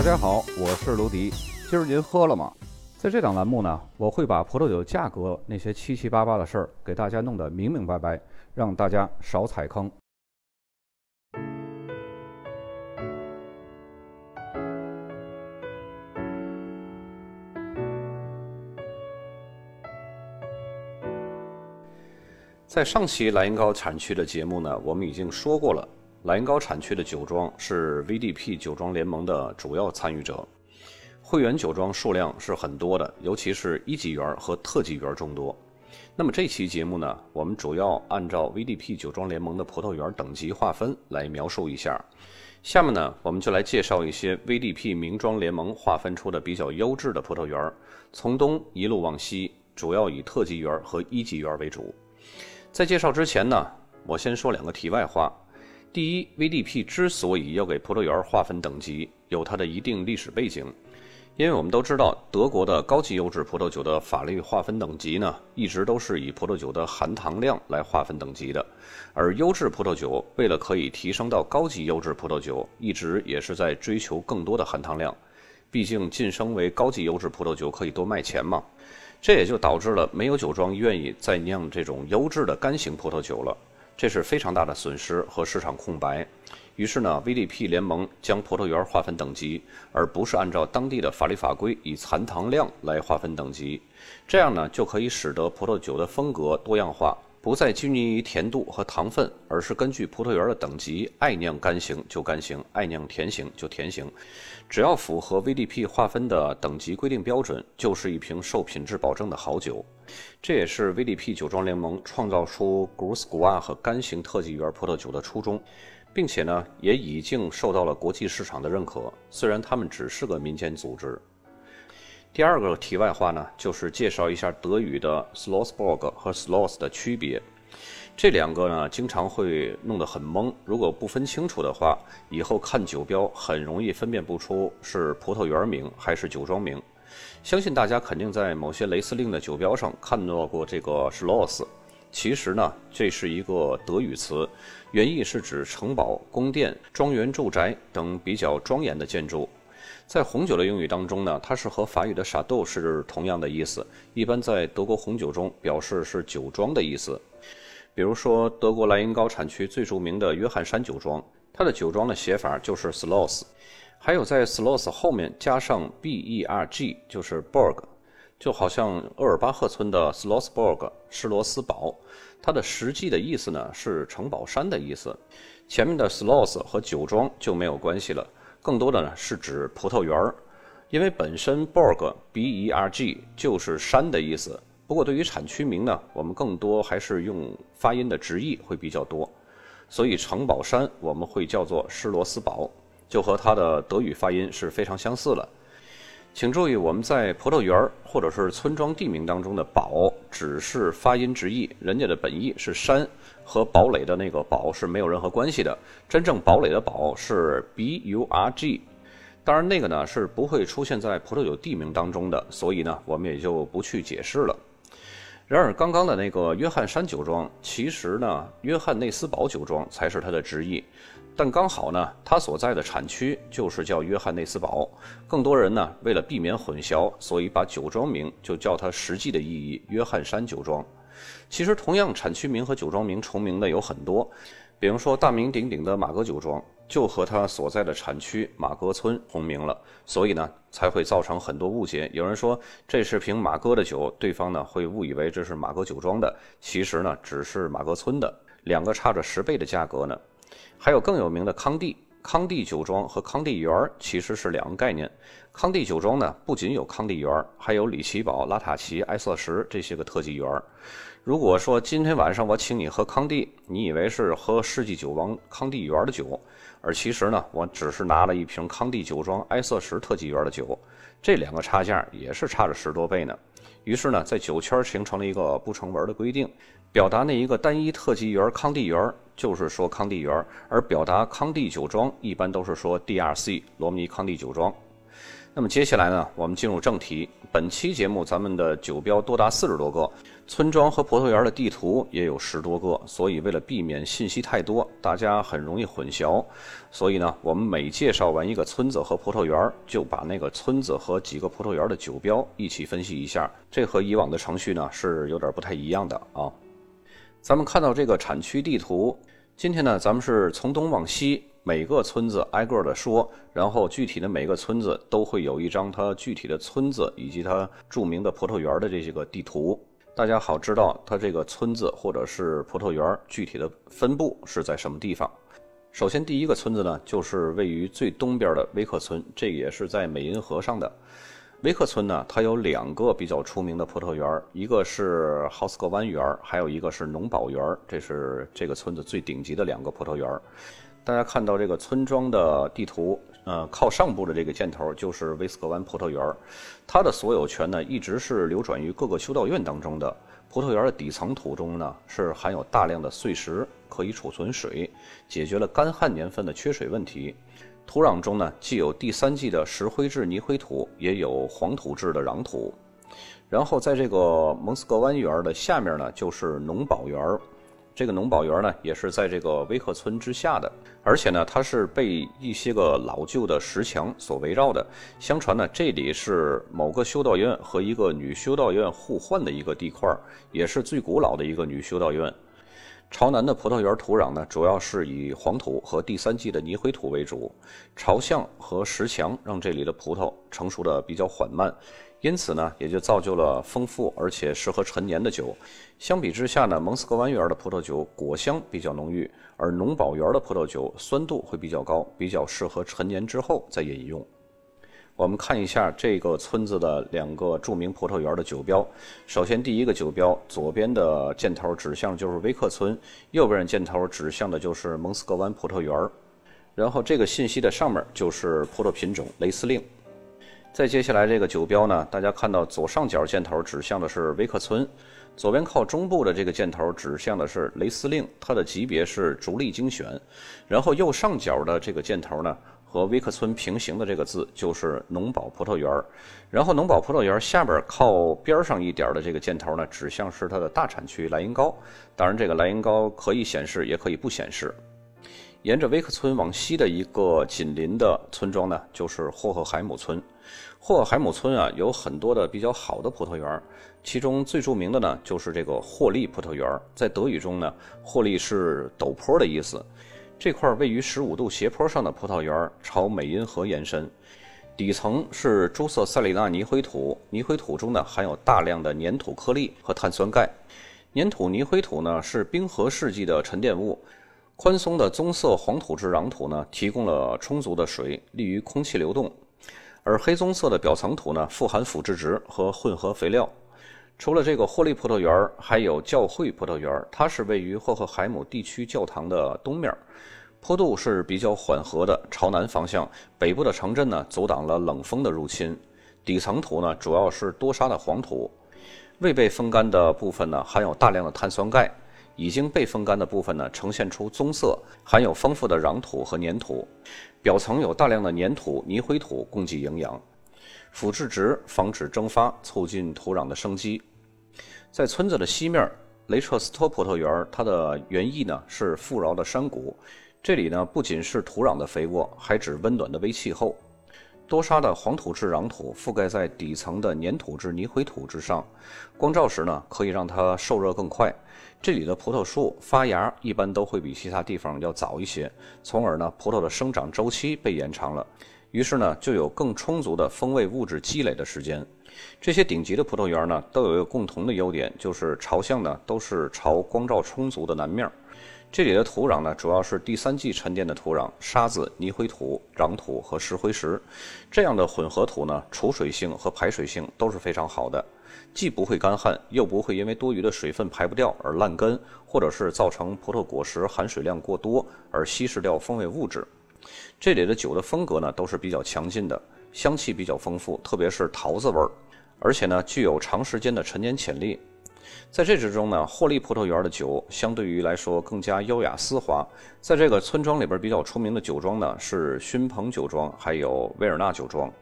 大家好，我是卢迪。今儿您喝了吗？在这档栏目呢，我会把葡萄酒价格那些七七八八的事儿给大家弄得明明白白，让大家少踩坑。在上期莱茵高产区的节目呢，我们已经说过了。莱茵高产区的酒庄是 VDP 酒庄联盟的主要参与者，会员酒庄数量是很多的，尤其是一级园和特级园众多。那么这期节目呢，我们主要按照 VDP 酒庄联盟的葡萄园等级划分来描述一下。下面呢，我们就来介绍一些 VDP 名庄联盟划分出的比较优质的葡萄园，从东一路往西，主要以特级园和一级园为主。在介绍之前呢，我先说两个题外话。第一，VDP 之所以要给葡萄园划分等级，有它的一定历史背景。因为我们都知道，德国的高级优质葡萄酒的法律划分等级呢，一直都是以葡萄酒的含糖量来划分等级的。而优质葡萄酒为了可以提升到高级优质葡萄酒，一直也是在追求更多的含糖量。毕竟晋升为高级优质葡萄酒可以多卖钱嘛。这也就导致了没有酒庄愿意再酿这种优质的干型葡萄酒了。这是非常大的损失和市场空白。于是呢，VDP 联盟将葡萄园划分等级，而不是按照当地的法律法规以残糖量来划分等级。这样呢，就可以使得葡萄酒的风格多样化。不再拘泥于甜度和糖分，而是根据葡萄园的等级，爱酿干型就干型，爱酿甜型就甜型，只要符合 VDP 划分的等级规定标准，就是一瓶受品质保证的好酒。这也是 VDP 酒庄联盟创造出 Grus g u a 和干型特级园葡萄酒的初衷，并且呢，也已经受到了国际市场的认可。虽然他们只是个民间组织。第二个题外话呢，就是介绍一下德语的 Schlossberg 和 Schloss 的区别。这两个呢，经常会弄得很懵。如果不分清楚的话，以后看酒标很容易分辨不出是葡萄园名还是酒庄名。相信大家肯定在某些雷司令的酒标上看到过这个 Schloss。其实呢，这是一个德语词，原意是指城堡、宫殿、庄园、住宅等比较庄严的建筑。在红酒的英语当中呢，它是和法语的傻豆是同样的意思。一般在德国红酒中表示是酒庄的意思。比如说，德国莱茵高产区最著名的约翰山酒庄，它的酒庄的写法就是 “Sloes”，。还有在 “Sloes” 后面加上 B-E-R-G，就是 Berg，就好像厄尔巴赫村的 Schlossberg 施罗斯堡，它的实际的意思呢是城堡山的意思。前面的 Schloss 和酒庄就没有关系了。更多的呢是指葡萄园儿，因为本身 Berg B E R G 就是山的意思。不过对于产区名呢，我们更多还是用发音的直译会比较多。所以城堡山我们会叫做施罗斯堡，就和它的德语发音是非常相似了。请注意，我们在葡萄园儿或者是村庄地名当中的“堡”只是发音直译，人家的本意是山。和堡垒的那个堡是没有任何关系的，真正堡垒的堡是 B U R G，当然那个呢是不会出现在葡萄酒地名当中的，所以呢我们也就不去解释了。然而刚刚的那个约翰山酒庄，其实呢约翰内斯堡酒庄才是它的直译，但刚好呢它所在的产区就是叫约翰内斯堡，更多人呢为了避免混淆，所以把酒庄名就叫它实际的意义约翰山酒庄。其实，同样产区名和酒庄名重名的有很多，比如说大名鼎鼎的马格酒庄，就和它所在的产区马格村同名了，所以呢，才会造成很多误解。有人说这是瓶马哥的酒，对方呢会误以为这是马格酒庄的，其实呢只是马格村的，两个差着十倍的价格呢。还有更有名的康帝。康帝酒庄和康帝园儿其实是两个概念。康帝酒庄呢，不仅有康帝园儿，还有里奇堡、拉塔奇、埃瑟什这些个特级园儿。如果说今天晚上我请你喝康帝，你以为是喝世纪酒王康帝园儿的酒，而其实呢，我只是拿了一瓶康帝酒庄埃瑟什特级园儿的酒，这两个差价也是差着十多倍呢。于是呢，在酒圈儿形成了一个不成文的规定，表达那一个单一特级园康帝园儿。就是说康帝园，而表达康帝酒庄一般都是说 D R C 罗密康帝酒庄。那么接下来呢，我们进入正题。本期节目咱们的酒标多达四十多个，村庄和葡萄园的地图也有十多个，所以为了避免信息太多，大家很容易混淆，所以呢，我们每介绍完一个村子和葡萄园，就把那个村子和几个葡萄园的酒标一起分析一下。这和以往的程序呢是有点不太一样的啊。咱们看到这个产区地图，今天呢，咱们是从东往西。每个村子挨个的说，然后具体的每个村子都会有一张它具体的村子以及它著名的葡萄园的这些个地图，大家好知道它这个村子或者是葡萄园具体的分布是在什么地方。首先第一个村子呢，就是位于最东边的威克村，这也是在美银河上的。威克村呢，它有两个比较出名的葡萄园，一个是豪斯克湾园，还有一个是农宝园，这是这个村子最顶级的两个葡萄园。大家看到这个村庄的地图，呃，靠上部的这个箭头就是威斯克湾葡萄园，它的所有权呢一直是流转于各个修道院当中的。葡萄园的底层土中呢是含有大量的碎石，可以储存水，解决了干旱年份的缺水问题。土壤中呢既有第三纪的石灰质泥灰土，也有黄土质的壤土。然后在这个蒙斯格湾园的下面呢就是农保园。这个农保园呢，也是在这个威克村之下的，而且呢，它是被一些个老旧的石墙所围绕的。相传呢，这里是某个修道院和一个女修道院互换的一个地块，也是最古老的一个女修道院。朝南的葡萄园土壤呢，主要是以黄土和第三纪的泥灰土为主，朝向和石墙让这里的葡萄成熟的比较缓慢。因此呢，也就造就了丰富而且适合陈年的酒。相比之下呢，蒙斯格湾园的葡萄酒果香比较浓郁，而农保园的葡萄酒酸度会比较高，比较适合陈年之后再饮用。我们看一下这个村子的两个著名葡萄园的酒标。首先，第一个酒标左边的箭头指向就是威克村，右边的箭头指向的就是蒙斯格湾葡萄园。然后，这个信息的上面就是葡萄品种雷司令。再接下来这个酒标呢，大家看到左上角箭头指向的是威克村，左边靠中部的这个箭头指向的是雷司令，它的级别是逐利精选。然后右上角的这个箭头呢，和威克村平行的这个字就是农宝葡萄园儿。然后农宝葡萄园下边靠边上一点的这个箭头呢，指向是它的大产区莱茵高。当然，这个莱茵高可以显示，也可以不显示。沿着威克村往西的一个紧邻的村庄呢，就是霍赫海姆村。霍赫海姆村啊，有很多的比较好的葡萄园儿，其中最著名的呢，就是这个霍利葡萄园儿。在德语中呢，霍利是陡坡的意思。这块位于十五度斜坡上的葡萄园，朝美因河延伸，底层是朱色塞里纳泥灰土，泥灰土中呢含有大量的粘土颗粒和碳酸钙。粘土泥灰土呢是冰河世纪的沉淀物。宽松的棕色黄土质壤土呢，提供了充足的水，利于空气流动；而黑棕色的表层土呢，富含腐殖质和混合肥料。除了这个霍利葡萄园，还有教会葡萄园，它是位于霍赫海姆地区教堂的东面，坡度是比较缓和的，朝南方向。北部的城镇呢，阻挡了冷风的入侵。底层土呢，主要是多沙的黄土，未被风干的部分呢，含有大量的碳酸钙。已经被风干的部分呢，呈现出棕色，含有丰富的壤土和粘土，表层有大量的粘土、泥灰土供给营养，腐殖质防止蒸发，促进土壤的生机。在村子的西面，雷彻斯托葡萄园，它的园艺呢是富饶的山谷，这里呢不仅是土壤的肥沃，还指温暖的微气候。多沙的黄土质壤土覆盖在底层的粘土质泥灰土之上，光照时呢可以让它受热更快。这里的葡萄树发芽一般都会比其他地方要早一些，从而呢葡萄的生长周期被延长了，于是呢就有更充足的风味物质积累的时间。这些顶级的葡萄园呢都有一个共同的优点，就是朝向呢都是朝光照充足的南面。这里的土壤呢，主要是第三纪沉淀的土壤，沙子、泥灰土、壤土和石灰石，这样的混合土呢，储水性和排水性都是非常好的，既不会干旱，又不会因为多余的水分排不掉而烂根，或者是造成葡萄果实含水量过多而稀释掉风味物质。这里的酒的风格呢，都是比较强劲的，香气比较丰富，特别是桃子味儿，而且呢，具有长时间的陈年潜力。在这之中呢，霍利葡萄园的酒相对于来说更加优雅丝滑。在这个村庄里边比较出名的酒庄呢，是熏鹏酒庄，还有威尔纳酒庄。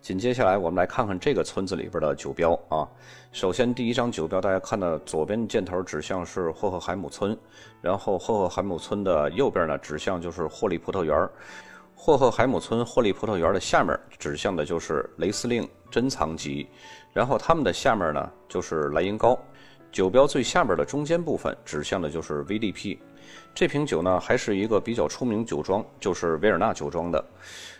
紧接下来，我们来看看这个村子里边的酒标啊。首先，第一张酒标，大家看到左边箭头指向是霍赫海姆村，然后霍赫海姆村的右边呢指向就是霍利葡萄园。霍赫海姆村霍利葡萄园的下面指向的就是雷司令珍藏级，然后他们的下面呢就是莱茵高。酒标最下面的中间部分指向的就是 VDP。这瓶酒呢还是一个比较出名酒庄，就是维尔纳酒庄的。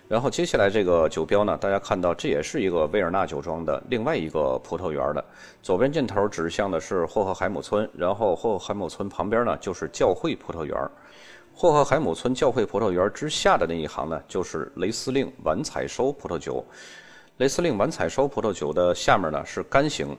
然后接下来这个酒标呢，大家看到这也是一个维尔纳酒庄的另外一个葡萄园的，左边箭头指向的是霍赫海姆村，然后霍赫海姆村旁边呢就是教会葡萄园，霍赫海姆村教会葡萄园之下的那一行呢就是雷司令晚采收葡萄酒，雷司令晚采收葡萄酒的下面呢是干型。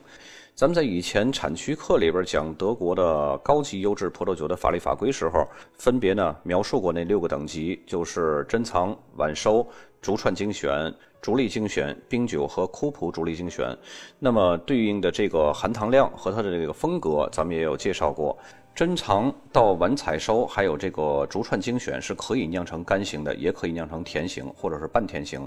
咱们在以前产区课里边讲德国的高级优质葡萄酒的法律法规时候，分别呢描述过那六个等级，就是珍藏、晚收、竹串精选、竹粒精选、冰酒和库普竹粒精选。那么对应的这个含糖量和它的这个风格，咱们也有介绍过。珍藏到晚采收，还有这个竹串精选是可以酿成干型的，也可以酿成甜型或者是半甜型。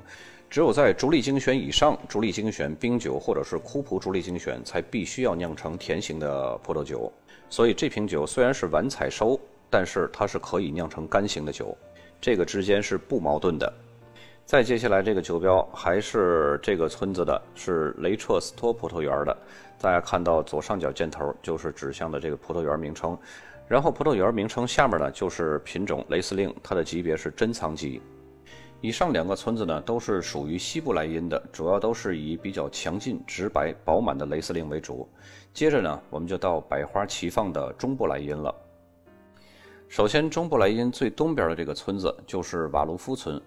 只有在竹粒精选以上，竹粒精选冰酒或者是库普竹粒精选，才必须要酿成甜型的葡萄酒。所以这瓶酒虽然是晚采收，但是它是可以酿成干型的酒，这个之间是不矛盾的。再接下来这个酒标还是这个村子的，是雷彻斯托葡萄园的。大家看到左上角箭头就是指向的这个葡萄园名称，然后葡萄园名称下面呢就是品种雷司令，它的级别是珍藏级。以上两个村子呢，都是属于西部莱茵的，主要都是以比较强劲、直白、饱满的雷司令为主。接着呢，我们就到百花齐放的中部莱茵了。首先，中部莱茵最东边的这个村子就是瓦卢夫村，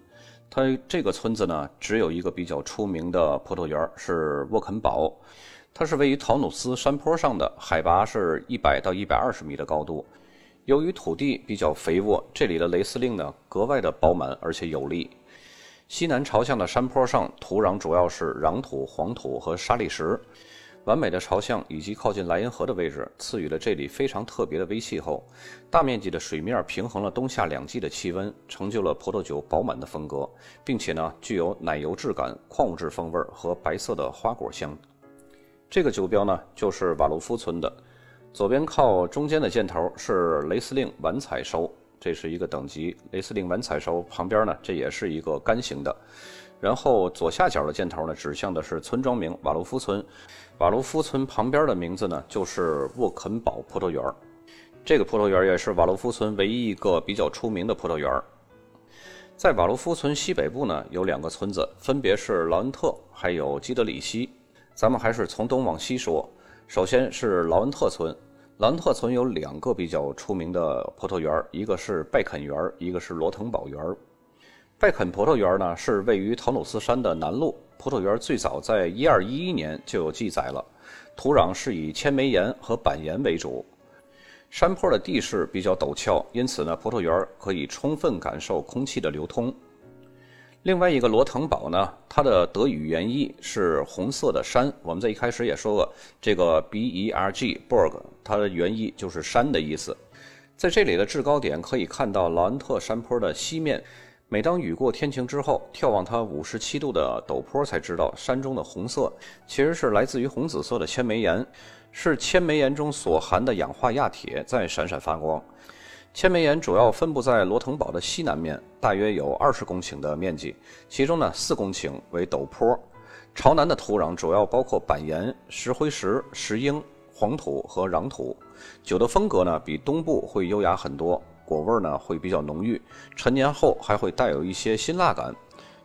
它这个村子呢，只有一个比较出名的葡萄园，是沃肯堡。它是位于陶努斯山坡上的，海拔是一百到一百二十米的高度。由于土地比较肥沃，这里的雷司令呢格外的饱满而且有力。西南朝向的山坡上，土壤主要是壤土、黄土和沙砾石。完美的朝向以及靠近莱茵河的位置，赐予了这里非常特别的微气候。大面积的水面平衡了冬夏两季的气温，成就了葡萄酒饱满的风格，并且呢，具有奶油质感、矿物质风味和白色的花果香。这个酒标呢，就是瓦卢夫村的。左边靠中间的箭头是雷司令晚采收。这是一个等级，雷司令晚采收旁边呢，这也是一个干型的。然后左下角的箭头呢，指向的是村庄名瓦卢夫村。瓦卢夫村旁边的名字呢，就是沃肯堡葡萄园。这个葡萄园也是瓦卢夫村唯一一个比较出名的葡萄园。在瓦卢夫村西北部呢，有两个村子，分别是劳恩特还有基德里希。咱们还是从东往西说，首先是劳恩特村。兰特村有两个比较出名的葡萄园，一个是拜肯园，一个是罗滕堡园。拜肯葡萄园呢是位于陶努斯山的南麓，葡萄园最早在一二一一年就有记载了。土壤是以千枚岩和板岩为主，山坡的地势比较陡峭，因此呢，葡萄园可以充分感受空气的流通。另外一个罗滕堡呢，它的德语原意是红色的山。我们在一开始也说过，这个 B E R G Berg，它的原意就是山的意思。在这里的制高点可以看到劳恩特山坡的西面。每当雨过天晴之后，眺望它五十七度的陡坡，才知道山中的红色其实是来自于红紫色的千枚岩，是千枚岩中所含的氧化亚铁在闪闪发光。千枚岩主要分布在罗滕堡的西南面，大约有二十公顷的面积，其中呢四公顷为陡坡。朝南的土壤主要包括板岩、石灰石、石英、黄土和壤土。酒的风格呢比东部会优雅很多，果味呢会比较浓郁，陈年后还会带有一些辛辣感，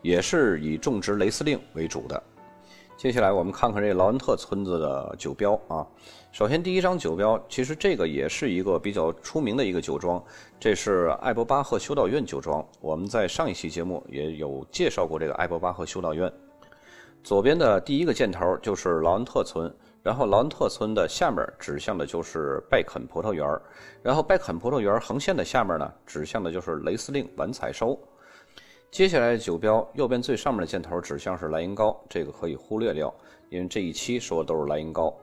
也是以种植雷司令为主的。接下来我们看看这劳恩特村子的酒标啊。首先第一张酒标，其实这个也是一个比较出名的一个酒庄，这是艾伯巴赫修道院酒庄。我们在上一期节目也有介绍过这个艾伯巴赫修道院。左边的第一个箭头就是劳恩特村，然后劳恩特村的下面指向的就是拜肯葡萄园，然后拜肯葡萄园横线的下面呢，指向的就是雷司令晚采收。接下来的酒标右边最上面的箭头指向是莱茵高，这个可以忽略掉，因为这一期说的都是莱茵高。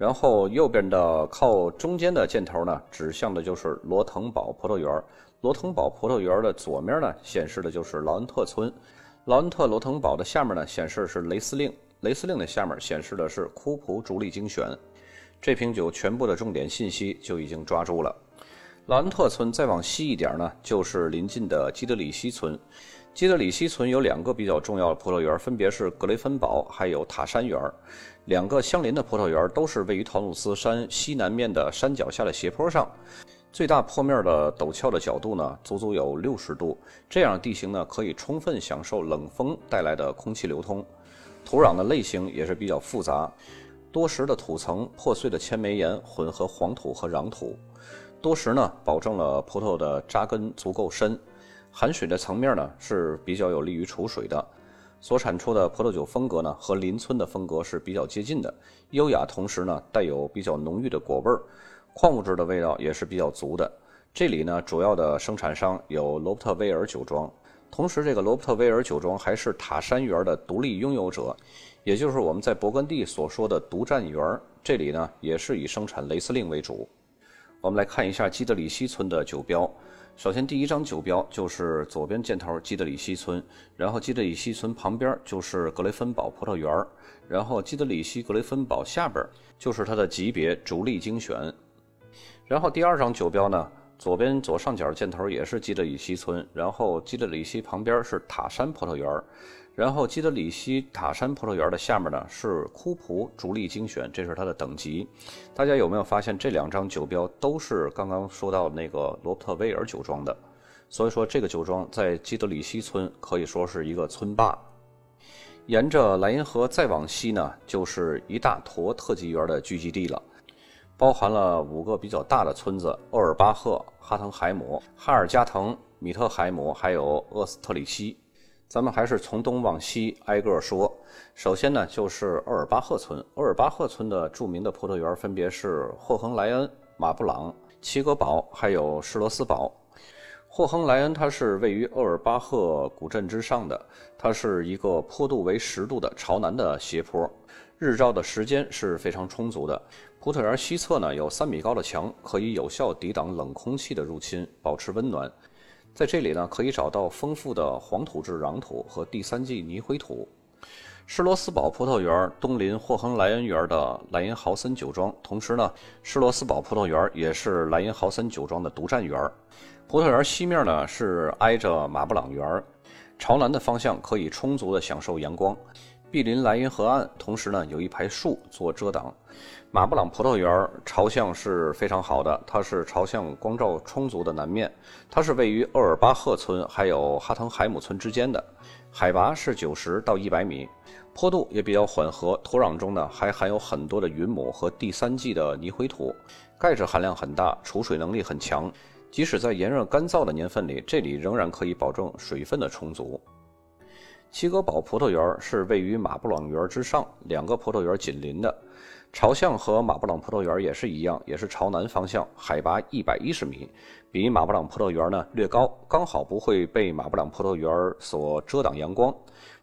然后右边的靠中间的箭头呢，指向的就是罗滕堡葡萄园。罗滕堡葡萄园的左面呢，显示的就是劳恩特村。劳恩特罗滕堡的下面呢显示是雷司令，雷司令的下面显示的是库普主力精选。这瓶酒全部的重点信息就已经抓住了。劳恩特村再往西一点呢，就是临近的基德里希村。基德里希村有两个比较重要的葡萄园，分别是格雷芬堡还有塔山园。两个相邻的葡萄园都是位于陶努斯山西南面的山脚下的斜坡上。最大坡面的陡峭的角度呢，足足有六十度。这样地形呢，可以充分享受冷风带来的空气流通。土壤的类型也是比较复杂，多石的土层、破碎的千煤岩混合黄土和壤土。多石呢，保证了葡萄的扎根足够深。含水的层面呢，是比较有利于储水的。所产出的葡萄酒风格呢，和邻村的风格是比较接近的，优雅，同时呢，带有比较浓郁的果味儿。矿物质的味道也是比较足的。这里呢，主要的生产商有罗伯特威尔酒庄，同时这个罗伯特威尔酒庄还是塔山园的独立拥有者，也就是我们在勃艮第所说的独占园。这里呢，也是以生产雷司令为主。我们来看一下基德里希村的酒标。首先，第一张酒标就是左边箭头基德里希村，然后基德里希村旁边就是格雷芬堡葡萄园，然后基德里希格雷芬堡下边就是它的级别逐利精选。然后第二张酒标呢，左边左上角箭头也是基德里希村，然后基德里希旁边是塔山葡萄园，然后基德里希塔山葡萄园的下面呢是库普逐利精选，这是它的等级。大家有没有发现这两张酒标都是刚刚说到那个罗伯特威尔酒庄的？所以说这个酒庄在基德里希村可以说是一个村霸。沿着莱茵河再往西呢，就是一大坨特级园的聚集地了。包含了五个比较大的村子：厄尔巴赫、哈滕海姆、哈尔加滕、米特海姆，还有厄斯特里希。咱们还是从东往西挨个说。首先呢，就是厄尔巴赫村。厄尔巴赫村的著名的葡萄园分别是霍亨莱恩、马布朗、齐格堡，还有施罗斯堡。霍亨莱恩它是位于厄尔巴赫古镇之上的，它是一个坡度为十度的朝南的斜坡，日照的时间是非常充足的。葡萄园西侧呢有三米高的墙，可以有效抵挡冷空气的入侵，保持温暖。在这里呢，可以找到丰富的黄土质壤土和第三纪泥灰土。施罗斯堡葡萄园东临霍亨莱恩园的莱茵豪森酒庄，同时呢，施罗斯堡葡萄园也是莱茵豪森酒庄的独占园。葡萄园西面呢是挨着马布朗园，朝南的方向可以充足的享受阳光。毗邻莱茵河岸，同时呢有一排树做遮挡。马布朗葡萄园朝向是非常好的，它是朝向光照充足的南面。它是位于厄尔巴赫村还有哈滕海姆村之间的，海拔是九十到一百米，坡度也比较缓和。土壤中呢还含有很多的云母和第三纪的泥灰土，钙质含量很大，储水能力很强。即使在炎热干燥的年份里，这里仍然可以保证水分的充足。齐格堡葡萄园是位于马布朗园之上，两个葡萄园紧邻的，朝向和马布朗葡萄园也是一样，也是朝南方向，海拔一百一十米，比马布朗葡萄园呢略高，刚好不会被马布朗葡萄园所遮挡阳光，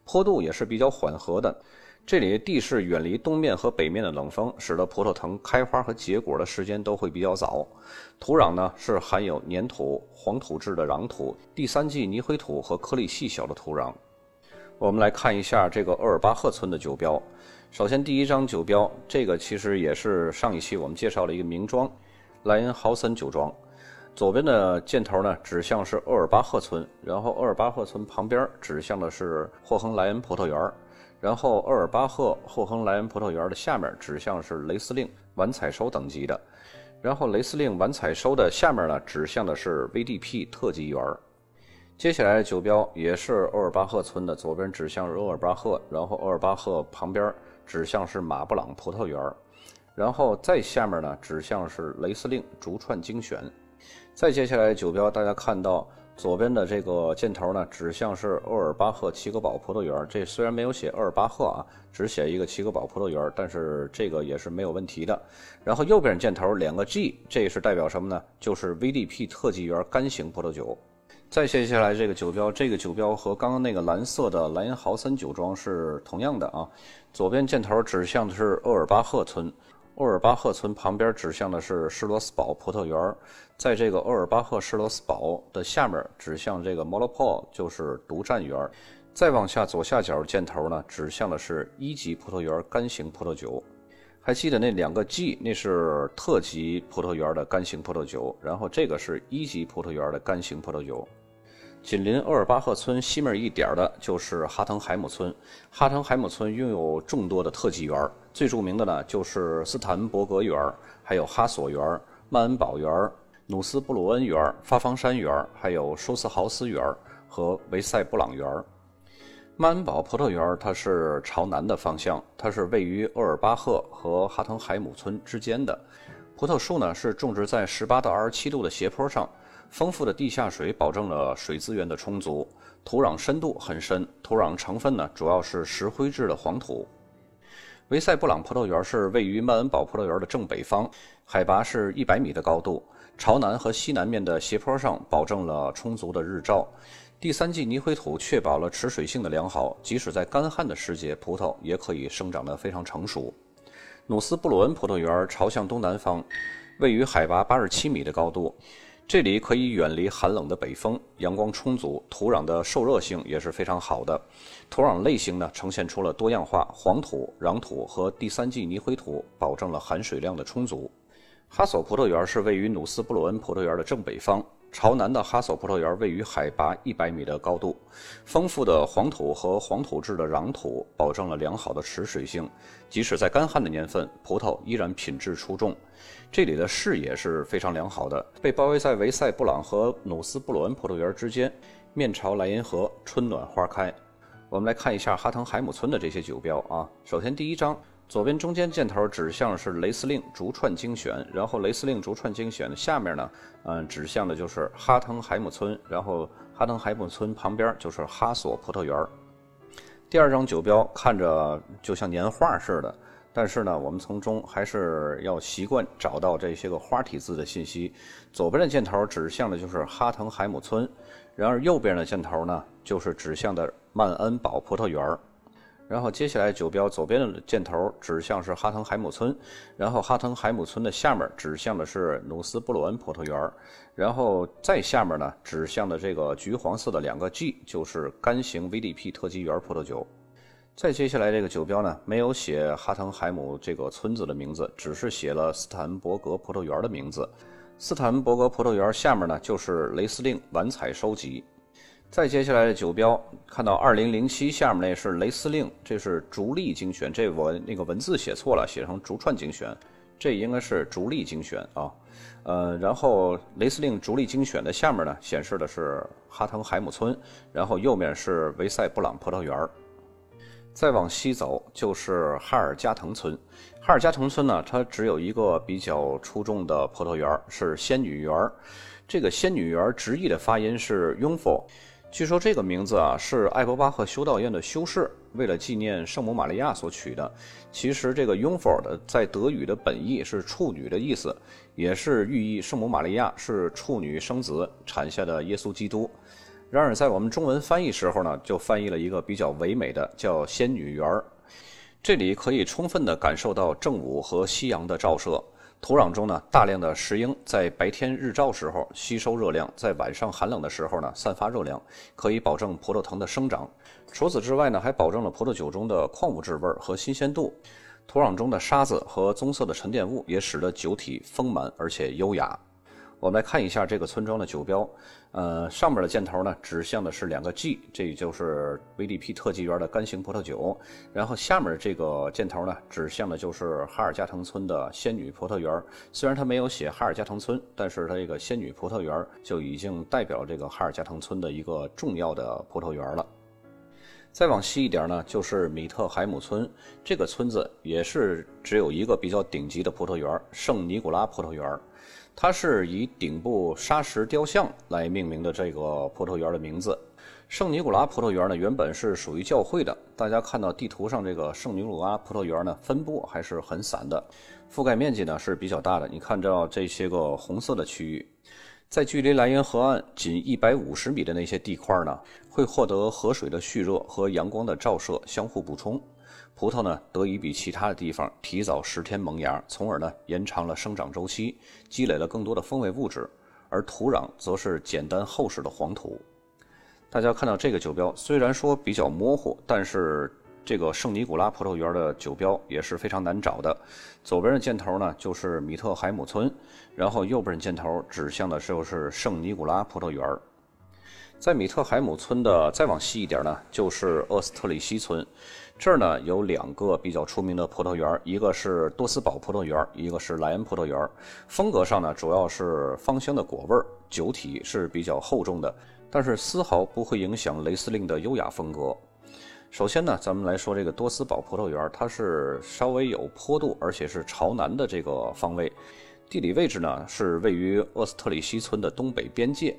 坡度也是比较缓和的。这里地势远离东面和北面的冷风，使得葡萄藤开花和结果的时间都会比较早。土壤呢是含有粘土、黄土质的壤土、第三纪泥灰土和颗粒细小的土壤。我们来看一下这个厄尔巴赫村的酒标。首先，第一张酒标，这个其实也是上一期我们介绍了一个名庄——莱恩豪森酒庄。左边的箭头呢指向是厄尔巴赫村，然后厄尔巴赫村旁边指向的是霍亨莱恩葡萄园，然后厄尔巴赫霍亨莱恩葡萄园的下面指向是雷司令晚采收等级的，然后雷司令晚采收的下面呢指向的是 VDP 特级园。接下来的酒标也是欧尔巴赫村的，左边指向欧尔巴赫，然后欧尔巴赫旁边指向是马布朗葡萄园，然后再下面呢指向是雷司令竹串精选。再接下来的酒标，大家看到左边的这个箭头呢指向是欧尔巴赫齐格堡葡萄园，这虽然没有写欧尔巴赫啊，只写一个齐格堡葡萄园，但是这个也是没有问题的。然后右边箭头两个 G，这是代表什么呢？就是 VDP 特级园干型葡萄酒。再接下来这个酒标，这个酒标和刚刚那个蓝色的莱茵豪森酒庄是同样的啊。左边箭头指向的是厄尔巴赫村，厄尔巴赫村旁边指向的是施罗斯堡葡萄园，在这个厄尔巴赫施罗斯堡的下面指向这个 m o l o p o 就是独占园，再往下左下角箭头呢，指向的是一级葡萄园干型葡萄酒。还记得那两个 G，那是特级葡萄园的干型葡萄酒，然后这个是一级葡萄园的干型葡萄酒。紧邻厄尔巴赫村西面一点的就是哈滕海姆村。哈滕海姆村拥有众多的特级园，最著名的呢就是斯坦伯格园，还有哈索园、曼恩堡园、努斯布鲁恩园、发方山园，还有舒斯豪斯园和维塞布朗园。曼恩堡葡萄园它是朝南的方向，它是位于厄尔巴赫和哈滕海姆村之间的。葡萄树呢是种植在十八到二十七度的斜坡上，丰富的地下水保证了水资源的充足，土壤深度很深，土壤成分呢主要是石灰质的黄土。维塞布朗葡萄园是位于曼恩堡葡萄园的正北方，海拔是一百米的高度，朝南和西南面的斜坡上保证了充足的日照。第三季泥灰土确保了持水性的良好，即使在干旱的时节，葡萄也可以生长得非常成熟。努斯布鲁恩葡萄园朝向东南方，位于海拔八十七米的高度，这里可以远离寒冷的北风，阳光充足，土壤的受热性也是非常好的。土壤类型呢呈现出了多样化，黄土、壤土和第三季泥灰土保证了含水量的充足。哈索葡萄园是位于努斯布鲁恩葡萄园的正北方。朝南的哈索葡萄园位于海拔一百米的高度，丰富的黄土和黄土质的壤土保证了良好的持水性，即使在干旱的年份，葡萄依然品质出众。这里的视野是非常良好的，被包围在维塞布朗和努斯布鲁恩葡萄园之间，面朝莱茵河，春暖花开。我们来看一下哈滕海姆村的这些酒标啊，首先第一张。左边中间箭头指向是雷司令竹串精选，然后雷司令竹串精选的下面呢，嗯，指向的就是哈腾海姆村，然后哈腾海姆村旁边就是哈索葡萄园。第二张酒标看着就像年画似的，但是呢，我们从中还是要习惯找到这些个花体字的信息。左边的箭头指向的就是哈腾海姆村，然而右边的箭头呢，就是指向的曼恩堡葡萄园。然后接下来酒标左边的箭头指向是哈滕海姆村，然后哈滕海姆村的下面指向的是努斯布鲁恩葡萄园，然后再下面呢指向的这个橘黄色的两个 G 就是干型 VDP 特级园葡萄酒。再接下来这个酒标呢没有写哈滕海姆这个村子的名字，只是写了斯坦伯格葡萄园的名字。斯坦伯格葡萄园下面呢就是雷司令晚采收集。再接下来的酒标，看到二零零七下面那是雷司令，这是逐利精选，这我那个文字写错了，写成逐串精选，这应该是逐利精选啊。呃，然后雷司令逐利精选的下面呢，显示的是哈滕海姆村，然后右面是维塞布朗葡萄园再往西走就是哈尔加滕村，哈尔加滕村呢，它只有一个比较出众的葡萄园，是仙女园这个仙女园直译的发音是 y u n f o 据说这个名字啊是艾伯巴赫修道院的修士为了纪念圣母玛利亚所取的。其实这个 Jungfrau 的在德语的本意是处女的意思，也是寓意圣母玛利亚是处女生子产下的耶稣基督。然而在我们中文翻译时候呢，就翻译了一个比较唯美的叫仙女园儿。这里可以充分的感受到正午和夕阳的照射。土壤中呢，大量的石英在白天日照时候吸收热量，在晚上寒冷的时候呢散发热量，可以保证葡萄藤的生长。除此之外呢，还保证了葡萄酒中的矿物质味和新鲜度。土壤中的沙子和棕色的沉淀物也使得酒体丰满而且优雅。我们来看一下这个村庄的酒标，呃，上面的箭头呢指向的是两个 G，这就是 VDP 特级园的干型葡萄酒。然后下面这个箭头呢指向的就是哈尔加滕村的仙女葡萄园。虽然它没有写哈尔加滕村，但是它这个仙女葡萄园就已经代表这个哈尔加滕村的一个重要的葡萄园了。再往西一点呢，就是米特海姆村，这个村子也是只有一个比较顶级的葡萄园——圣尼古拉葡萄园。它是以顶部砂石雕像来命名的这个葡萄园的名字。圣尼古拉葡萄园呢，原本是属于教会的。大家看到地图上这个圣尼古拉葡萄园呢，分布还是很散的，覆盖面积呢是比较大的。你看到这些个红色的区域，在距离莱茵河岸仅一百五十米的那些地块呢，会获得河水的蓄热和阳光的照射相互补充。葡萄呢，得以比其他的地方提早十天萌芽，从而呢延长了生长周期，积累了更多的风味物质。而土壤则是简单厚实的黄土。大家看到这个酒标，虽然说比较模糊，但是这个圣尼古拉葡萄园的酒标也是非常难找的。左边的箭头呢就是米特海姆村，然后右边的箭头指向的就是圣尼古拉葡萄园。在米特海姆村的再往西一点呢，就是厄斯特里希村。这儿呢有两个比较出名的葡萄园，一个是多斯堡葡萄园，一个是莱恩葡萄园。风格上呢，主要是芳香的果味儿，酒体是比较厚重的，但是丝毫不会影响雷司令的优雅风格。首先呢，咱们来说这个多斯堡葡萄园，它是稍微有坡度，而且是朝南的这个方位。地理位置呢是位于厄斯特里希村的东北边界。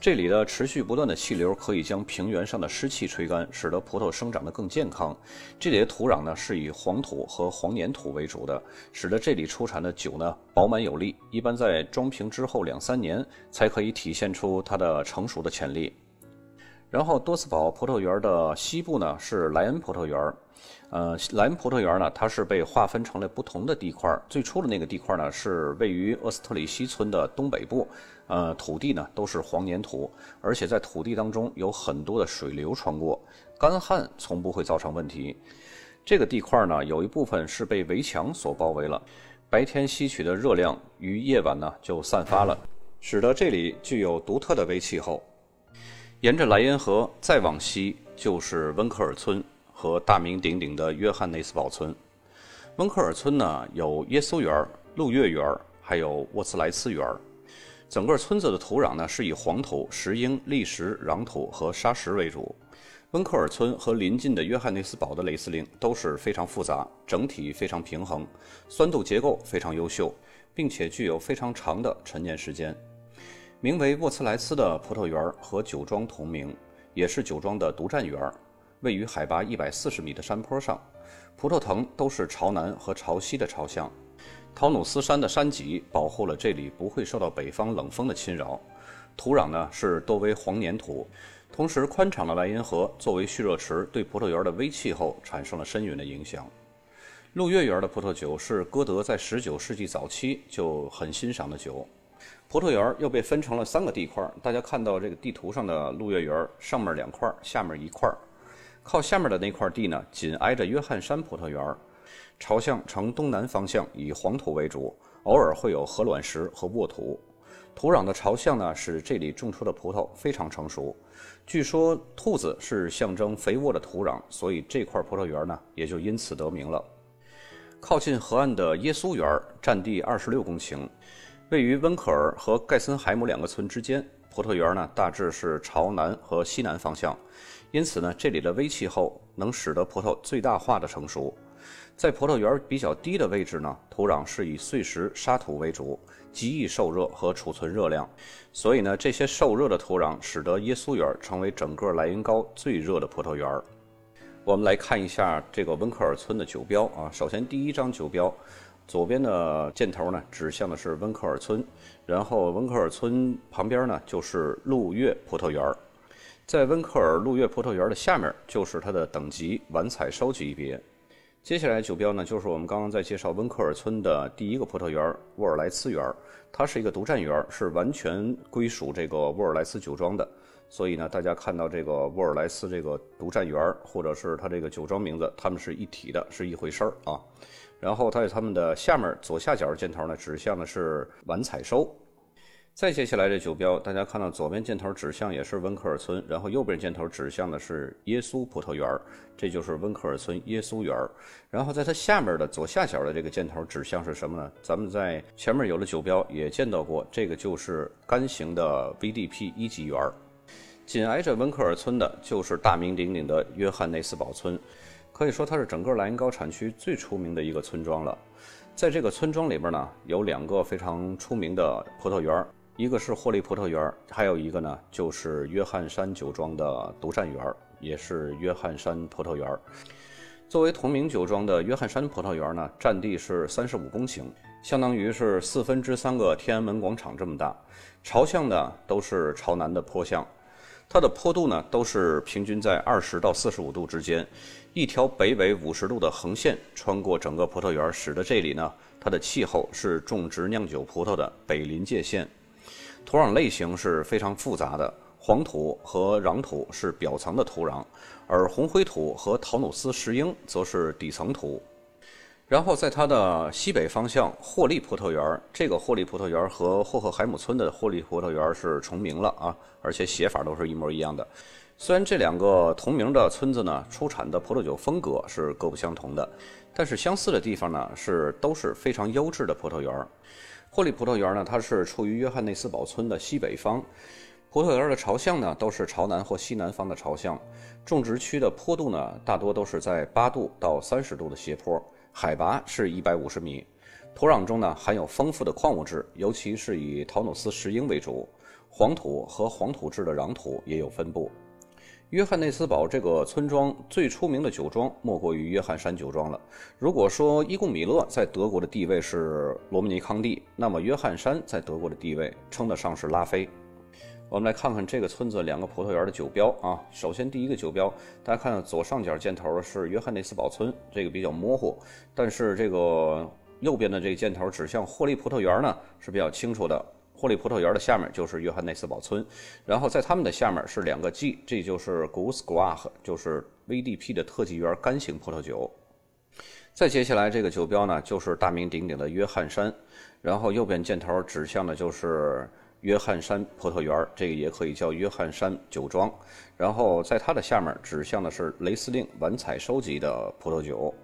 这里的持续不断的气流可以将平原上的湿气吹干，使得葡萄生长得更健康。这里的土壤呢是以黄土和黄粘土为主的，使得这里出产的酒呢饱满有力。一般在装瓶之后两三年才可以体现出它的成熟的潜力。然后多斯堡葡萄园的西部呢是莱恩葡萄园。呃，莱恩葡萄园呢，它是被划分成了不同的地块。最初的那个地块呢，是位于厄斯特里希村的东北部。呃，土地呢都是黄粘土，而且在土地当中有很多的水流穿过，干旱从不会造成问题。这个地块呢，有一部分是被围墙所包围了，白天吸取的热量于夜晚呢就散发了，使得这里具有独特的微气候。沿着莱茵河再往西就是温克尔村。和大名鼎鼎的约翰内斯堡村，温克尔村呢有耶稣园、路月园，还有沃茨莱茨园。整个村子的土壤呢是以黄土、石英、砾石、壤土和沙石为主。温克尔村和邻近的约翰内斯堡的雷司令都是非常复杂，整体非常平衡，酸度结构非常优秀，并且具有非常长的陈年时间。名为沃茨莱斯的葡萄园和酒庄同名，也是酒庄的独占园。位于海拔一百四十米的山坡上，葡萄藤都是朝南和朝西的朝向。陶努斯山的山脊保护了这里不会受到北方冷风的侵扰。土壤呢是多为黄粘土，同时宽敞的莱茵河作为蓄热池，对葡萄园的微气候产生了深远的影响。鹿月园的葡萄酒是歌德在十九世纪早期就很欣赏的酒。葡萄园又被分成了三个地块，大家看到这个地图上的鹿月园，上面两块，下面一块。靠下面的那块地呢，紧挨着约翰山葡萄园，朝向呈东南方向，以黄土为主，偶尔会有河卵石和沃土。土壤的朝向呢，使这里种出的葡萄非常成熟。据说兔子是象征肥沃的土壤，所以这块葡萄园呢，也就因此得名了。靠近河岸的耶稣园占地二十六公顷，位于温克尔和盖森海姆两个村之间。葡萄园呢，大致是朝南和西南方向。因此呢，这里的微气候能使得葡萄最大化的成熟。在葡萄园比较低的位置呢，土壤是以碎石沙土为主，极易受热和储存热量。所以呢，这些受热的土壤使得耶稣园成为整个莱茵高最热的葡萄园。我们来看一下这个温克尔村的酒标啊。首先，第一张酒标，左边的箭头呢指向的是温克尔村，然后温克尔村旁边呢就是路月葡萄园。在温克尔路月葡萄园的下面，就是它的等级晚采收级别。接下来酒标呢，就是我们刚刚在介绍温克尔村的第一个葡萄园沃尔莱斯园，它是一个独占园，是完全归属这个沃尔莱斯酒庄的。所以呢，大家看到这个沃尔莱斯这个独占园，或者是它这个酒庄名字，它们是一体的，是一回事儿啊。然后它在它们的下面左下角箭头呢，指向的是晚采收。再接下来这酒标，大家看到左边箭头指向也是温克尔村，然后右边箭头指向的是耶稣葡萄园这就是温克尔村耶稣园然后在它下面的左下角的这个箭头指向是什么呢？咱们在前面有了酒标也见到过，这个就是干型的 VDP 一级园紧挨着温克尔村的就是大名鼎鼎的约翰内斯堡村，可以说它是整个莱茵高产区最出名的一个村庄了。在这个村庄里边呢，有两个非常出名的葡萄园一个是霍利葡萄园，还有一个呢就是约翰山酒庄的独占园，也是约翰山葡萄园。作为同名酒庄的约翰山葡萄园呢，占地是三十五公顷，相当于是四分之三个天安门广场这么大。朝向呢都是朝南的坡向，它的坡度呢都是平均在二十到四十五度之间。一条北纬五十度的横线穿过整个葡萄园，使得这里呢，它的气候是种植酿酒葡萄的北临界线。土壤类型是非常复杂的，黄土和壤土是表层的土壤，而红灰土和陶努斯石英则是底层土。然后在它的西北方向，霍利葡萄园，这个霍利葡萄园和霍赫海姆村的霍利葡萄园是重名了啊，而且写法都是一模一样的。虽然这两个同名的村子呢，出产的葡萄酒风格是各不相同的，但是相似的地方呢是都是非常优质的葡萄园。霍利葡萄园呢，它是处于约翰内斯堡村的西北方，葡萄园的朝向呢都是朝南或西南方的朝向，种植区的坡度呢大多都是在八度到三十度的斜坡，海拔是一百五十米，土壤中呢含有丰富的矿物质，尤其是以陶努斯石英为主，黄土和黄土质的壤土也有分布。约翰内斯堡这个村庄最出名的酒庄莫过于约翰山酒庄了。如果说伊贡米勒在德国的地位是罗姆尼康帝，那么约翰山在德国的地位称得上是拉菲。我们来看看这个村子两个葡萄园的酒标啊。首先第一个酒标，大家看左上角箭头是约翰内斯堡村，这个比较模糊，但是这个右边的这个箭头指向霍利葡萄园呢是比较清楚的。霍利葡萄园的下面就是约翰内斯堡村，然后在他们的下面是两个 G，这就是 g u s g u a h 就是 VDP 的特级园干型葡萄酒。再接下来这个酒标呢，就是大名鼎鼎的约翰山，然后右边箭头指向的就是约翰山葡萄园，这个也可以叫约翰山酒庄。然后在它的下面指向的是雷司令晚采收集的葡萄酒。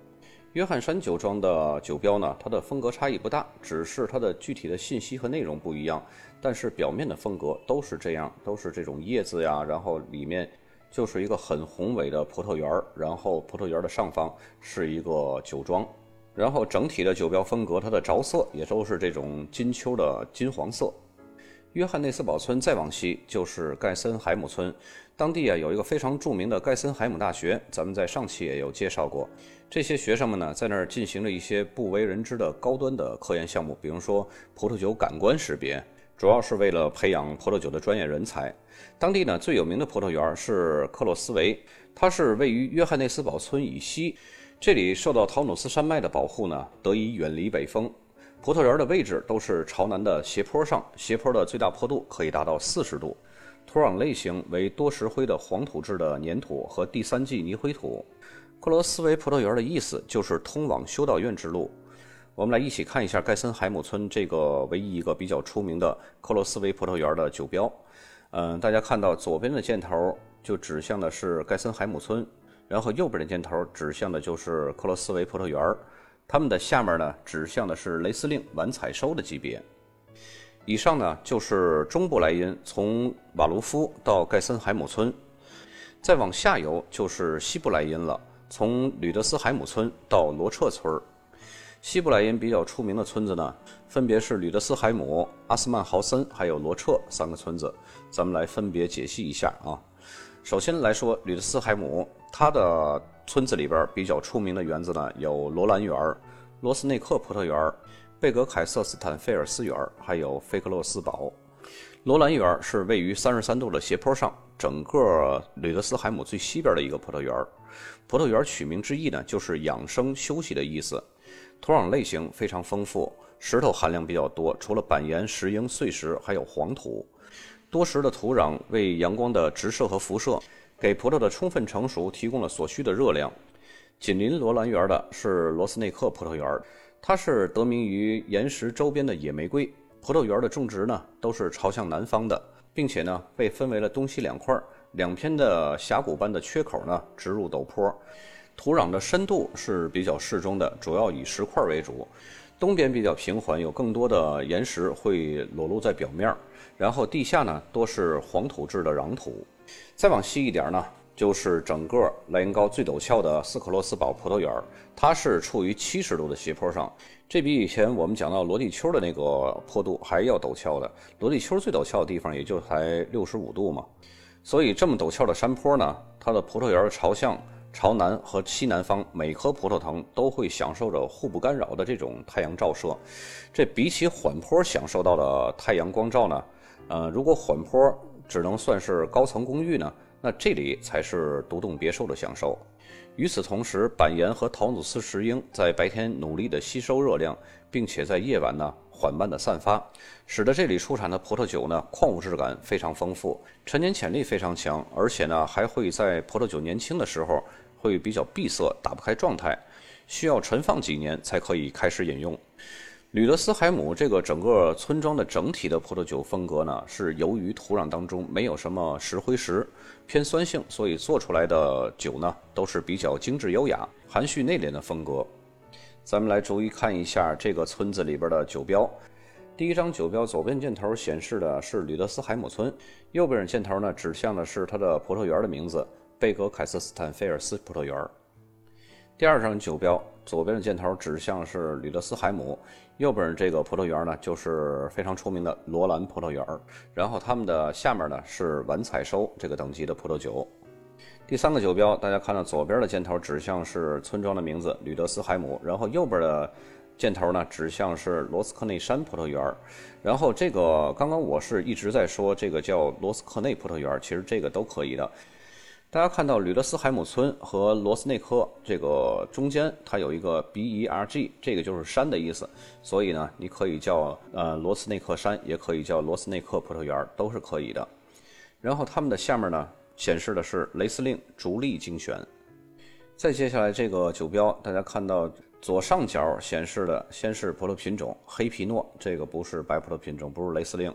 约翰山酒庄的酒标呢，它的风格差异不大，只是它的具体的信息和内容不一样，但是表面的风格都是这样，都是这种叶子呀，然后里面就是一个很宏伟的葡萄园儿，然后葡萄园的上方是一个酒庄，然后整体的酒标风格，它的着色也都是这种金秋的金黄色。约翰内斯堡村再往西就是盖森海姆村，当地啊有一个非常著名的盖森海姆大学，咱们在上期也有介绍过。这些学生们呢，在那儿进行了一些不为人知的高端的科研项目，比如说葡萄酒感官识别，主要是为了培养葡萄酒的专业人才。当地呢最有名的葡萄园是克洛斯维，它是位于约翰内斯堡村以西，这里受到陶努斯山脉的保护呢，得以远离北风。葡萄园的位置都是朝南的斜坡上，斜坡的最大坡度可以达到四十度。土壤类型为多石灰的黄土质的粘土和第三纪泥灰土。克罗斯维葡萄园的意思就是通往修道院之路。我们来一起看一下盖森海姆村这个唯一一个比较出名的克罗斯维葡萄园的酒标。嗯，大家看到左边的箭头就指向的是盖森海姆村，然后右边的箭头指向的就是克罗斯维葡萄园。它们的下面呢，指向的是雷司令晚采收的级别。以上呢就是中部莱茵，从瓦卢夫到盖森海姆村，再往下游就是西部莱茵了，从吕德斯海姆村到罗彻村。西部莱茵比较出名的村子呢，分别是吕德斯海姆、阿斯曼豪森还有罗彻三个村子，咱们来分别解析一下啊。首先来说吕德斯海姆，它的村子里边比较出名的园子呢，有罗兰园、罗斯内克葡萄园、贝格凯瑟斯坦菲尔斯园，还有费克洛斯堡。罗兰园是位于三十三度的斜坡上，整个吕德斯海姆最西边的一个葡萄园。葡萄园取名之意呢，就是养生休息的意思。土壤类型非常丰富，石头含量比较多，除了板岩、石英、碎石，还有黄土。多石的土壤为阳光的直射和辐射。给葡萄的充分成熟提供了所需的热量。紧邻罗兰园的是罗斯内克葡萄园，它是得名于岩石周边的野玫瑰。葡萄园的种植呢都是朝向南方的，并且呢被分为了东西两块，两片的峡谷般的缺口呢直入陡坡。土壤的深度是比较适中的，主要以石块为主。东边比较平缓，有更多的岩石会裸露在表面，然后地下呢多是黄土质的壤土。再往西一点呢，就是整个莱茵高最陡峭的斯克罗斯堡葡萄园，它是处于七十度的斜坡上，这比以前我们讲到罗地丘的那个坡度还要陡峭的。罗地丘最陡峭的地方也就才六十五度嘛，所以这么陡峭的山坡呢，它的葡萄园的朝向朝南和西南方，每棵葡萄藤都会享受着互不干扰的这种太阳照射。这比起缓坡享受到的太阳光照呢，呃，如果缓坡。只能算是高层公寓呢，那这里才是独栋别墅的享受。与此同时，板岩和陶努斯石英在白天努力的吸收热量，并且在夜晚呢缓慢的散发，使得这里出产的葡萄酒呢矿物质感非常丰富，陈年潜力非常强，而且呢还会在葡萄酒年轻的时候会比较闭塞，打不开状态，需要陈放几年才可以开始饮用。吕德斯海姆这个整个村庄的整体的葡萄酒风格呢，是由于土壤当中没有什么石灰石，偏酸性，所以做出来的酒呢都是比较精致优雅、含蓄内敛的风格。咱们来逐一看一下这个村子里边的酒标。第一张酒标左边箭头显示的是吕德斯海姆村，右边箭头呢指向的是它的葡萄园的名字——贝格凯瑟斯坦菲尔斯葡萄园。第二张酒标左边的箭头指向是吕德斯海姆，右边这个葡萄园呢就是非常出名的罗兰葡萄园。然后他们的下面呢是晚采收这个等级的葡萄酒。第三个酒标，大家看到左边的箭头指向是村庄的名字吕德斯海姆，然后右边的箭头呢指向是罗斯克内山葡萄园。然后这个刚刚我是一直在说这个叫罗斯克内葡萄园，其实这个都可以的。大家看到吕德斯海姆村和罗斯内科这个中间，它有一个 B E R G，这个就是山的意思，所以呢，你可以叫呃罗斯内克山，也可以叫罗斯内克葡萄园，都是可以的。然后它们的下面呢，显示的是雷司令逐利精选。再接下来这个酒标，大家看到左上角显示的先是葡萄品种黑皮诺，这个不是白葡萄品种，不是雷司令。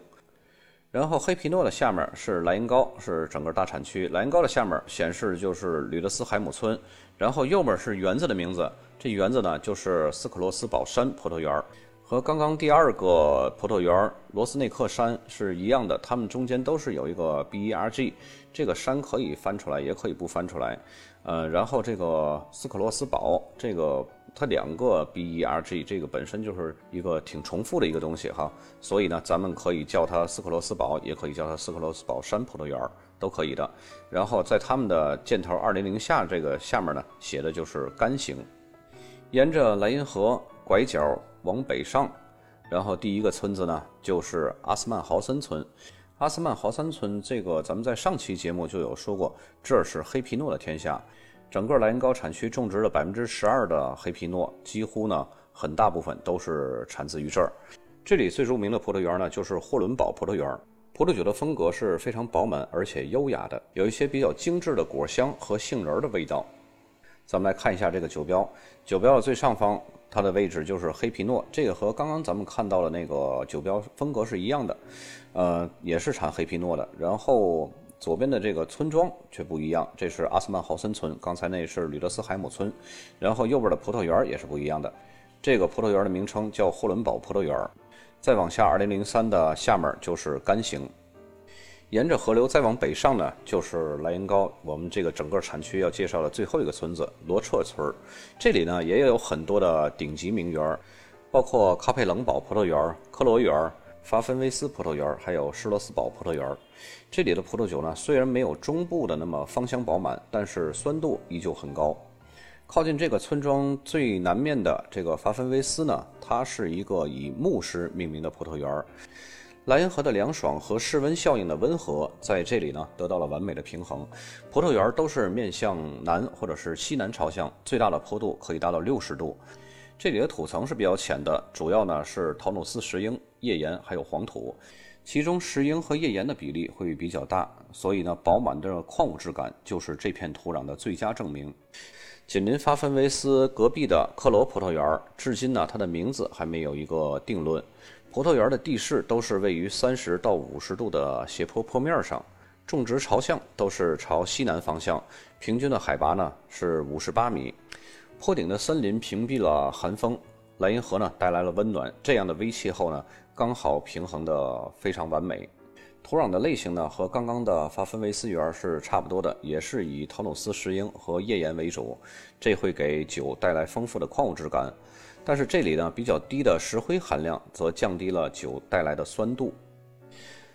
然后黑皮诺的下面是莱茵高，是整个大产区。莱茵高的下面显示就是吕德斯海姆村，然后右边是园子的名字，这园子呢就是斯克罗斯堡山葡萄园，和刚刚第二个葡萄园罗斯内克山是一样的，它们中间都是有一个 B E R G，这个山可以翻出来，也可以不翻出来。呃，然后这个斯克罗斯堡这个。它两个 B E R G 这个本身就是一个挺重复的一个东西哈，所以呢，咱们可以叫它斯克罗斯堡，也可以叫它斯克罗斯堡山葡萄园，都可以的。然后在他们的箭头二零零下这个下面呢，写的就是干型。沿着莱茵河拐角往北上，然后第一个村子呢就是阿斯曼豪森村。阿斯曼豪森村这个咱们在上期节目就有说过，这是黑皮诺的天下。整个莱茵高产区种植了百分之十二的黑皮诺，几乎呢很大部分都是产自于这儿。这里最著名的葡萄园呢就是霍伦堡葡萄园。葡萄酒的风格是非常饱满而且优雅的，有一些比较精致的果香和杏仁的味道。咱们来看一下这个酒标，酒标的最上方它的位置就是黑皮诺，这个和刚刚咱们看到的那个酒标风格是一样的，呃，也是产黑皮诺的。然后。左边的这个村庄却不一样，这是阿斯曼豪森村，刚才那是吕德斯海姆村，然后右边的葡萄园也是不一样的，这个葡萄园的名称叫霍伦堡葡萄园。再往下，二零零三的下面就是干型，沿着河流再往北上呢，就是莱茵高。我们这个整个产区要介绍的最后一个村子罗彻村，这里呢也有很多的顶级名园，包括卡佩冷堡葡萄园、科罗园。法芬威斯葡萄园，还有施罗斯堡葡萄园，这里的葡萄酒呢，虽然没有中部的那么芳香饱满，但是酸度依旧很高。靠近这个村庄最南面的这个法芬威斯呢，它是一个以牧师命名的葡萄园。莱茵河的凉爽和室温效应的温和，在这里呢得到了完美的平衡。葡萄园都是面向南或者是西南朝向，最大的坡度可以达到六十度。这里的土层是比较浅的，主要呢是陶努斯石英、页岩还有黄土，其中石英和页岩的比例会比较大，所以呢饱满的矿物质感就是这片土壤的最佳证明。紧邻法芬维斯隔壁的克罗葡萄园，至今呢它的名字还没有一个定论。葡萄园的地势都是位于三十到五十度的斜坡坡面上，种植朝向都是朝西南方向，平均的海拔呢是五十八米。坡顶的森林屏蔽了寒风，莱茵河呢带来了温暖，这样的微气候呢刚好平衡的非常完美。土壤的类型呢和刚刚的法芬维斯园是差不多的，也是以陶努斯石英和页岩为主，这会给酒带来丰富的矿物质感。但是这里呢比较低的石灰含量则降低了酒带来的酸度。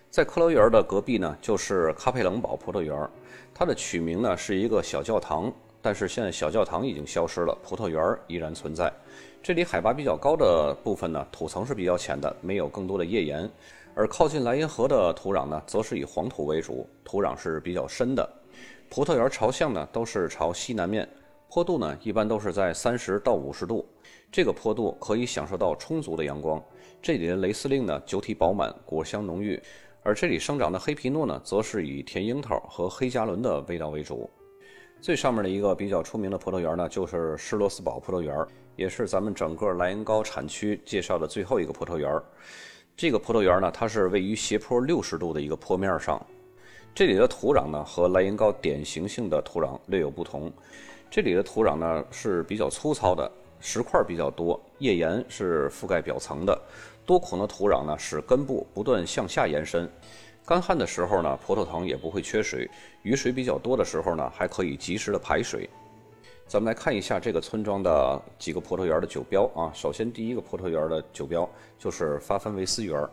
在克罗园的隔壁呢就是卡佩冷堡葡萄园，它的取名呢是一个小教堂。但是现在小教堂已经消失了，葡萄园依然存在。这里海拔比较高的部分呢，土层是比较浅的，没有更多的页岩；而靠近莱茵河的土壤呢，则是以黄土为主，土壤是比较深的。葡萄园朝向呢都是朝西南面，坡度呢一般都是在三十到五十度，这个坡度可以享受到充足的阳光。这里的雷司令呢，酒体饱满，果香浓郁；而这里生长的黑皮诺呢，则是以甜樱桃和黑加仑的味道为主。最上面的一个比较出名的葡萄园呢，就是施罗斯堡葡萄园，也是咱们整个莱茵高产区介绍的最后一个葡萄园。这个葡萄园呢，它是位于斜坡六十度的一个坡面上。这里的土壤呢，和莱茵高典型性的土壤略有不同。这里的土壤呢是比较粗糙的，石块比较多，页岩是覆盖表层的。多孔的土壤呢，使根部不断向下延伸。干旱的时候呢，葡萄藤也不会缺水；雨水比较多的时候呢，还可以及时的排水。咱们来看一下这个村庄的几个葡萄园的酒标啊。首先，第一个葡萄园的酒标就是发芬维斯园。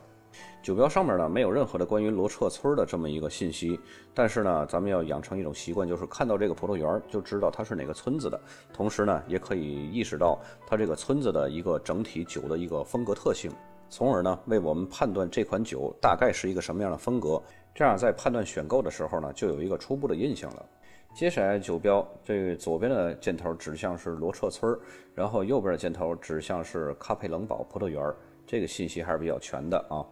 酒标上面呢没有任何的关于罗彻村的这么一个信息，但是呢，咱们要养成一种习惯，就是看到这个葡萄园就知道它是哪个村子的。同时呢，也可以意识到它这个村子的一个整体酒的一个风格特性。从而呢，为我们判断这款酒大概是一个什么样的风格，这样在判断选购的时候呢，就有一个初步的印象了。接下来酒标，这左边的箭头指向是罗彻村然后右边的箭头指向是卡佩冷堡葡萄园儿这个信息还是比较全的啊。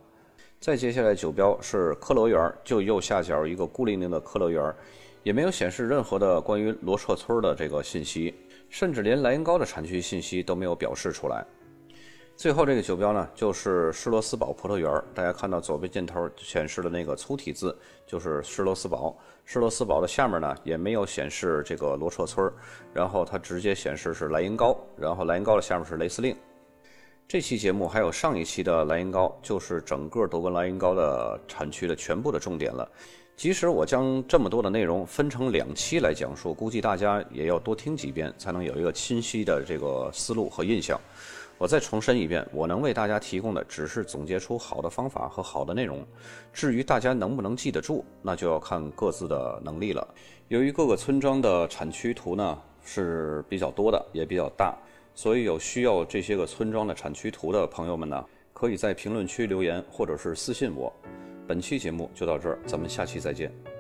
再接下来酒标是科罗园儿就右下角一个孤零零的科罗园儿也没有显示任何的关于罗彻村儿的这个信息，甚至连莱茵高的产区信息都没有表示出来。最后这个酒标呢，就是施罗斯堡葡萄园大家看到左边箭头显示的那个粗体字，就是施罗斯堡。施罗斯堡的下面呢，也没有显示这个罗彻村然后它直接显示是莱茵高，然后莱茵高的下面是雷司令。这期节目还有上一期的莱茵高，就是整个德国莱茵高的产区的全部的重点了。即使我将这么多的内容分成两期来讲述，估计大家也要多听几遍，才能有一个清晰的这个思路和印象。我再重申一遍，我能为大家提供的只是总结出好的方法和好的内容。至于大家能不能记得住，那就要看各自的能力了。由于各个村庄的产区图呢是比较多的，也比较大，所以有需要这些个村庄的产区图的朋友们呢，可以在评论区留言或者是私信我。本期节目就到这儿，咱们下期再见。